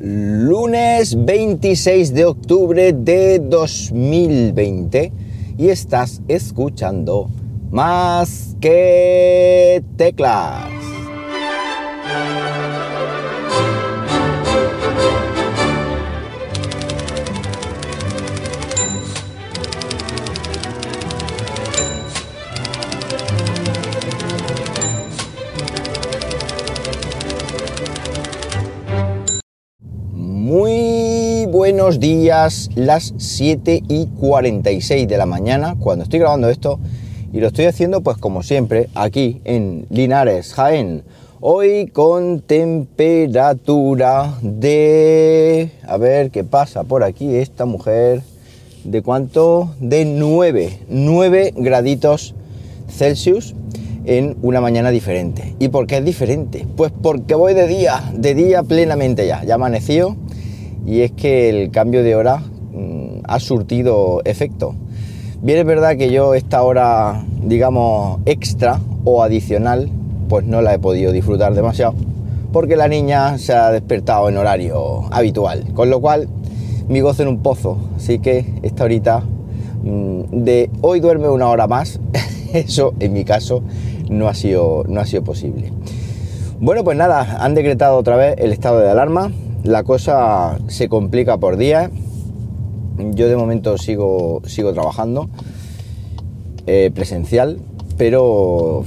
lunes 26 de octubre de 2020 y estás escuchando más que teclas. Buenos días, las 7 y 46 de la mañana cuando estoy grabando esto y lo estoy haciendo pues como siempre aquí en Linares, Jaén. Hoy con temperatura de... A ver qué pasa por aquí esta mujer. ¿De cuánto? De 9, 9 graditos Celsius en una mañana diferente. ¿Y por qué es diferente? Pues porque voy de día, de día plenamente ya. Ya amaneció y es que el cambio de hora mm, ha surtido efecto. Bien es verdad que yo esta hora, digamos, extra o adicional, pues no la he podido disfrutar demasiado, porque la niña se ha despertado en horario habitual, con lo cual mi gozo en un pozo, así que esta horita mm, de hoy duerme una hora más, eso en mi caso no ha sido, no ha sido posible. Bueno, pues nada, han decretado otra vez el estado de alarma, la cosa se complica por día. Yo de momento sigo, sigo trabajando eh, presencial, pero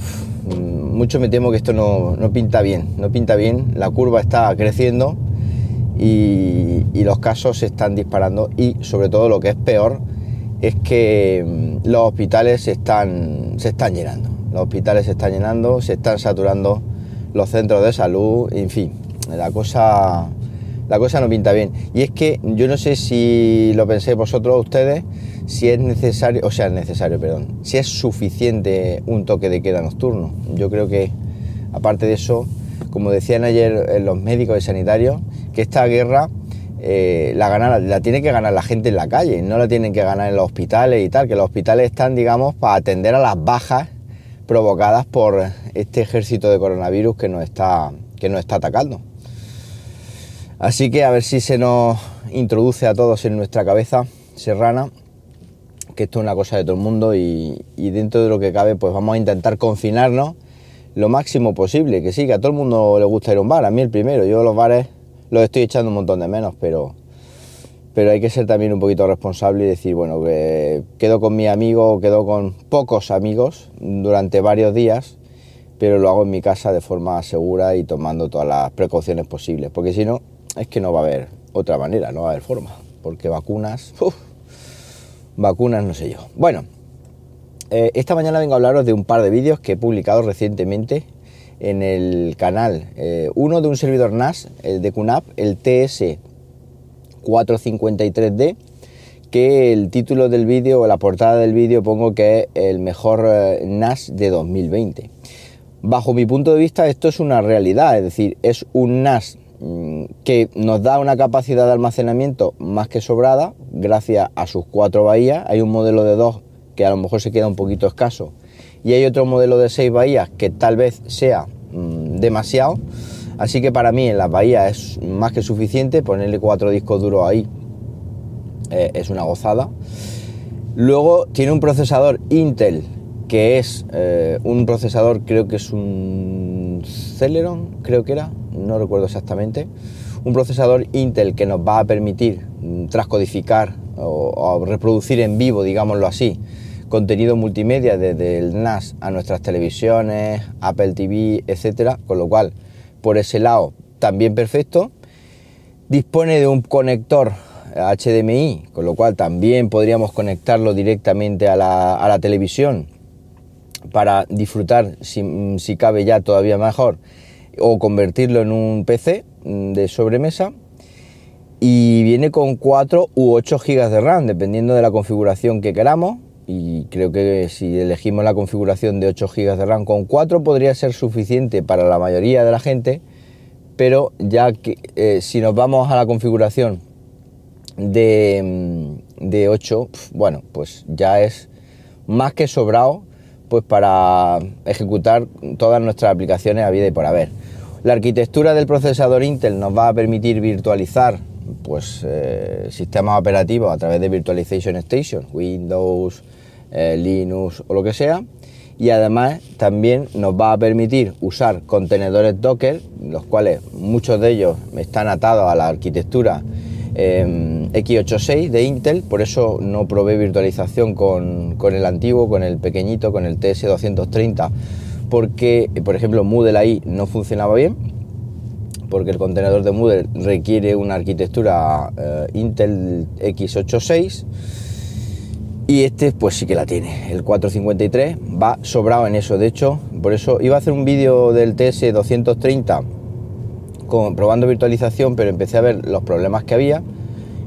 mucho me temo que esto no, pinta bien. No pinta bien, la curva está creciendo y, los casos se están disparando y sobre todo lo que es peor es que mm, los hospitales se están, se están llenando. Los hospitales se están llenando, se están saturando los centros de salud, en fin, la cosa la cosa no pinta bien. Y es que yo no sé si lo penséis vosotros ustedes, si es necesario, o sea, es necesario, perdón, si es suficiente un toque de queda nocturno. Yo creo que, aparte de eso, como decían ayer eh, los médicos y sanitarios, que esta guerra eh, la, tiene que ganar la gente en la calle, no la tienen que ganar en los hospitales y tal, que los hospitales están, digamos, para atender a las bajas provocadas por este ejército de coronavirus que nos está, que nos está atacando. Así que a ver si se nos introduce a todos en nuestra cabeza serrana que esto es una cosa de todo el mundo y, dentro de lo que cabe pues vamos a intentar confinarnos lo máximo posible, que sí, que a todo el mundo le gusta ir a un bar, a mí el primero, yo los bares los estoy echando un montón de menos, pero, pero hay que ser también un poquito responsable y decir, bueno, que quedo con mi amigo, quedo con pocos amigos durante varios días, pero lo hago en mi casa de forma segura y tomando todas las precauciones posibles, porque si no, es que no va a haber otra manera, no va a haber forma, porque vacunas, vacunas no sé yo. Bueno, eh, esta mañana vengo a hablaros de un par de vídeos que he publicado recientemente en el canal. Eh, uno de un servidor NAS el de QNAP, el TS453D, que el título del vídeo o la portada del vídeo pongo que es el mejor eh, NAS de 2020. Bajo mi punto de vista esto es una realidad, es decir, es un NAS que nos da una capacidad de almacenamiento más que sobrada gracias a sus cuatro bahías. Hay un modelo de dos que a lo mejor se queda un poquito escaso y hay otro modelo de seis bahías que tal vez sea mm, demasiado. Así que para mí en las bahías es más que suficiente ponerle cuatro discos duros ahí. Eh, es una gozada. Luego tiene un procesador Intel que es eh, un procesador, creo que es un Celeron, creo que era, no recuerdo exactamente, un procesador Intel que nos va a permitir mm, transcodificar o, reproducir en vivo, digámoslo así, contenido multimedia desde el NAS a nuestras televisiones, Apple TV, etcétera, con lo cual por ese lado también perfecto. Dispone de un conector HDMI, con lo cual también podríamos conectarlo directamente a la, a la televisión para disfrutar, si, si cabe ya todavía mejor, o convertirlo en un PC mm, de sobremesa y viene con 4 u 8 GB de RAM, dependiendo de la configuración que queramos. Y creo que si elegimos la configuración de 8 GB de RAM con 4 podría ser suficiente para la mayoría de la gente, pero ya que eh, si nos vamos a la configuración de, mm, de 8, bueno, pues ya es más que sobrado pues para ejecutar todas nuestras aplicaciones a vida y por haber. La arquitectura del procesador Intel nos va a permitir virtualizar pues, eh, sistemas operativos a través de Virtualization Station, Windows, eh, Linux o lo que sea. Y además también nos va a permitir usar contenedores Docker, los cuales muchos de ellos están atados a la arquitectura em, x86 de Intel, por eso no probé virtualización con, con, el antiguo, con el pequeñito, con el TS230, porque por ejemplo Moodle ahí no funcionaba bien porque el contenedor de Moodle requiere una arquitectura eh, Intel x86 y este pues sí que la tiene. El 453 va sobrado en eso. De hecho, por eso iba a hacer un vídeo del TS230 con, probando virtualización, pero empecé a ver los problemas que había,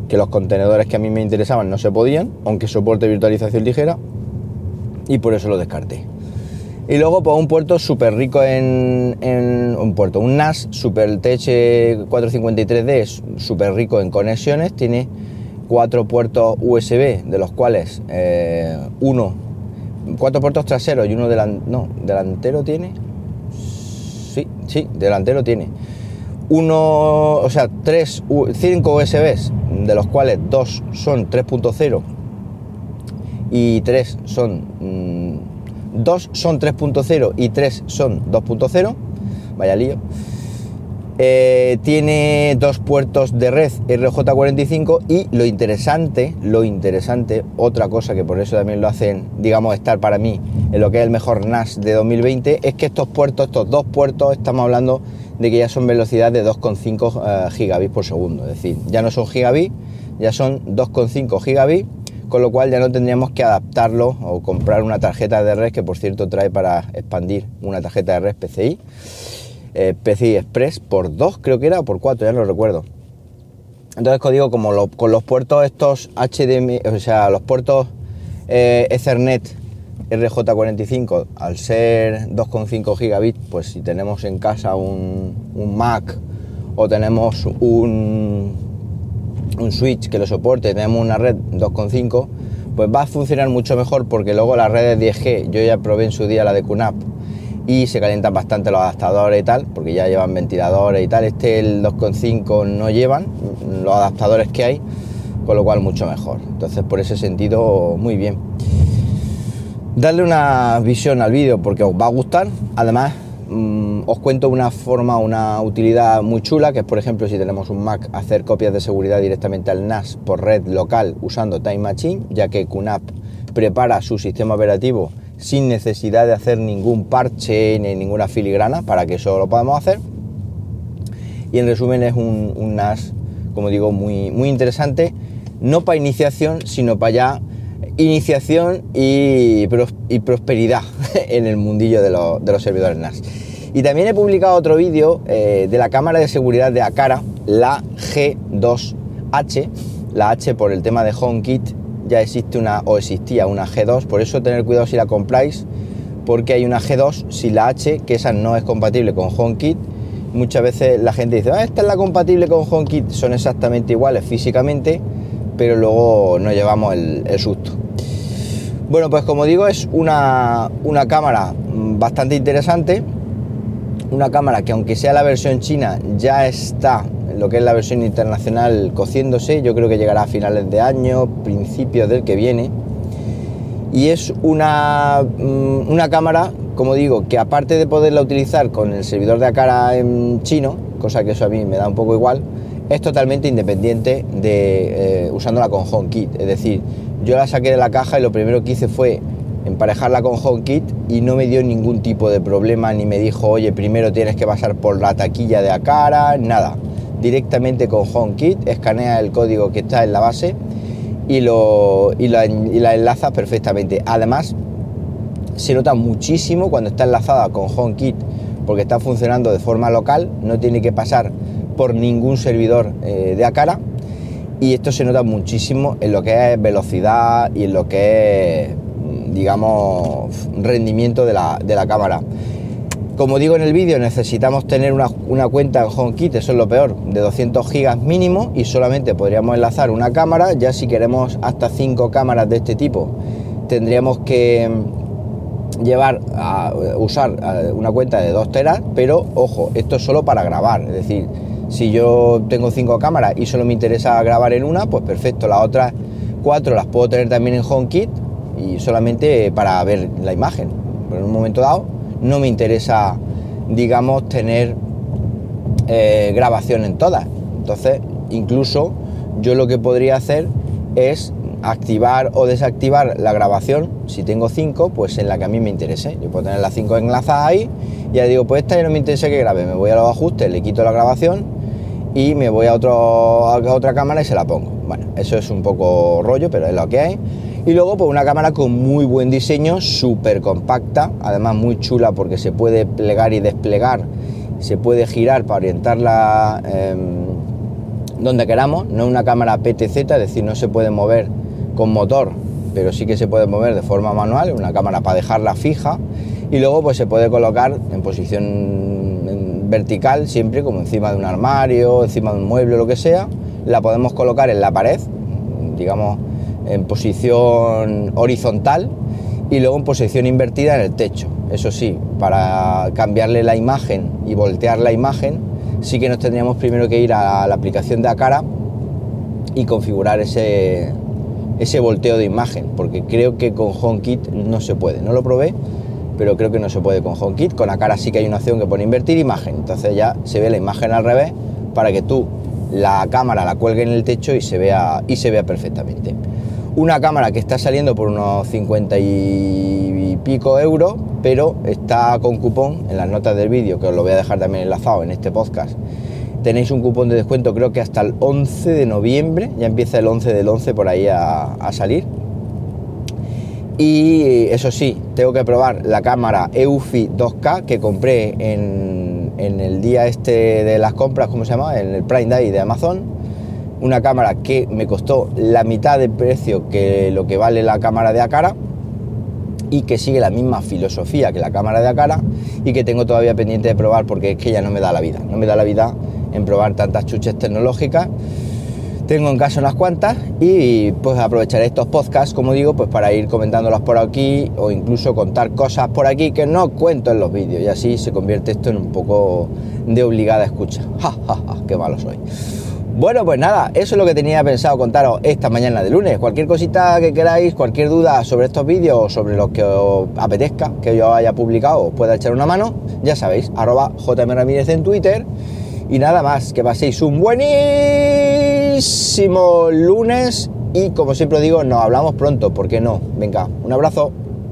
que los contenedores que a mí me interesaban no se podían, aunque soporte virtualización ligera, y por eso lo descarté. Y luego pues un puerto súper rico en, un puerto, un NAS Super TH453D es súper rico en conexiones, tiene cuatro puertos USB, de los cuales eh, uno, cuatro puertos traseros y uno no, delantero tiene, sí, sí, delantero tiene. Uno, o sea, tres, cinco USBs, de los cuales dos son 3.0 y tres son 2 son 3.0 y 3 son 2.0. Vaya lío. Eh, tiene dos puertos de red RJ45 y lo interesante, lo interesante, otra cosa que por eso también lo hacen, digamos, estar para mí en lo que es el mejor NAS de 2020, es que estos puertos, estos dos puertos, estamos hablando de que ya son velocidad de 2,5 eh, gigabits por segundo, es decir, ya no son gigabits, ya son 2,5 gigabits con lo cual ya no tendríamos que adaptarlo o comprar una tarjeta de red que por cierto trae para expandir una tarjeta de red PCI, eh, PCI Express por 2 creo que era o por 4, ya no recuerdo. Entonces digo, como con los puertos estos HDMI, o sea, los puertos eh, Ethernet RJ45, al ser 2,5 gigabits, pues si tenemos en casa un Mac o tenemos un, un switch que lo soporte, tenemos una red 2.5, pues va a funcionar mucho mejor porque luego las redes 10G, yo ya probé en su día la de QNAP y se calientan bastante los adaptadores y tal, porque ya llevan ventiladores y tal. Este el 2.5 no llevan los adaptadores que hay, con lo cual mucho mejor. Entonces por ese sentido muy bien. Darle una visión al vídeo porque os va a gustar. Además Mm, os cuento una forma, una utilidad muy chula, que es por ejemplo si tenemos un Mac, hacer copias de seguridad directamente al NAS por red local usando Time Machine, ya que QNAP prepara su sistema operativo sin necesidad de hacer ningún parche ni ninguna filigrana para que eso lo podamos hacer. Y en resumen es un, NAS, como digo, muy, muy interesante, no para iniciación, sino para ya iniciación y, prosperidad en el mundillo de, los servidores NAS. Y también he publicado otro vídeo eh, de la cámara de seguridad de Acara, la G2H, la H por el tema de HomeKit, ya existe una o existía una G2, por eso tener cuidado si la compráis, porque hay una G2 si la H, que esa no es compatible con HomeKit. Muchas veces la gente dice, ah, esta es la compatible con HomeKit, son exactamente iguales físicamente, pero luego nos llevamos el susto. Bueno, pues como digo, es una, cámara bastante interesante. Una cámara que aunque sea la versión china, ya está lo que es la versión internacional cociéndose. Yo creo que llegará a finales de año, principios del que viene. Y es una, mm, una cámara, como digo, que aparte de poderla utilizar con el servidor de Acara en chino, cosa que eso a mí me da un poco igual, es totalmente independiente de eh, usándola con HomeKit. Es decir, yo la saqué de la caja y lo primero que hice fue emparejarla con HomeKit y no me dio ningún tipo de problema ni me dijo, oye, primero tienes que pasar por la taquilla de Acara, nada. Directamente con HomeKit, escanea el código que está en la base y, lo, y, la, y la enlaza perfectamente. Además, se nota muchísimo cuando está enlazada con HomeKit porque está funcionando de forma local, no tiene que pasar por ningún servidor eh, de Acara y esto se nota muchísimo en lo que es velocidad y en lo que es, digamos, rendimiento de la, cámara. Como digo en el vídeo, necesitamos tener una, cuenta en HomeKit, eso es lo peor, de 200 gigas mínimo y solamente podríamos enlazar una cámara. Ya si queremos hasta 5 cámaras de este tipo, tendríamos que llevar a usar una cuenta de 2 teras, pero ojo, esto es solo para grabar, es decir, si yo tengo 5 cámaras y solo me interesa grabar en una, pues perfecto, las otras 4 las puedo tener también en HomeKit y solamente para ver la imagen. Pero en un momento dado no me interesa, digamos, tener eh, grabación en todas. Entonces, incluso yo lo que podría hacer es activar o desactivar la grabación, si tengo 5, pues en la que a mí me interese. Yo puedo tener las 5 enlazadas ahí, y ya digo, pues esta ya no me interesa que grabe, me voy a los ajustes, le quito la grabación y me voy a, otro, a otra cámara y se la pongo. Bueno, eso es un poco rollo, pero es lo que hay. Y luego, pues una cámara con muy buen diseño, súper compacta, además muy chula porque se puede plegar y desplegar, se puede girar para orientarla em, donde queramos. No es una cámara PTZ, es decir, no se puede mover con motor, pero sí que se puede mover de forma manual, una cámara para dejarla fija y luego pues se puede colocar en posición vertical siempre como encima de un armario, encima de un mueble lo que sea, la podemos colocar en la pared, digamos en posición horizontal y luego en posición invertida en el techo. Eso sí, para cambiarle la imagen y voltear la imagen, sí que nos tendríamos primero que ir a la aplicación de Acara y configurar ese, ese volteo de imagen, porque creo que con HomeKit no se puede. No lo probé, pero creo que no se puede con HomeKit. Con la cara sí que hay una opción que pone invertir imagen, entonces ya se ve la imagen al revés para que tú la cámara la cuelgue en el techo y se vea y se vea perfectamente. Una cámara que está saliendo por unos 50 y pico euros, pero está con cupón en las notas del vídeo, que os lo voy a dejar también enlazado en este podcast tenéis un cupón de descuento creo que hasta el 11 de noviembre, ya empieza el 11 del 11 por ahí a, salir. Y eso sí, tengo que probar la cámara EUFI 2K que compré en, el día este de las compras, ¿cómo se llama? En el Prime Day de Amazon. Una cámara que me costó la mitad de precio que lo que vale la cámara de Acara y que sigue la misma filosofía que la cámara de Acara y que tengo todavía pendiente de probar porque es que ya no me da la vida. No me da la vida en probar tantas chuches tecnológicas. Tengo en casa unas cuantas y pues aprovecharé estos podcasts, como digo, pues para ir comentándolas por aquí o incluso contar cosas por aquí que no cuento en los vídeos y así se convierte esto en un poco de obligada escucha. Ja, ja, ja, qué malo soy. Bueno, pues nada, eso es lo que tenía pensado contaros esta mañana de lunes. Cualquier cosita que queráis, cualquier duda sobre estos vídeos o sobre lo que os apetezca que yo haya publicado, os pueda echar una mano, ya sabéis, arroba JM Ramírez en Twitter y nada más, que paséis un buenísimo lunes y como siempre digo, nos hablamos pronto, ¿por qué no? Venga, un abrazo.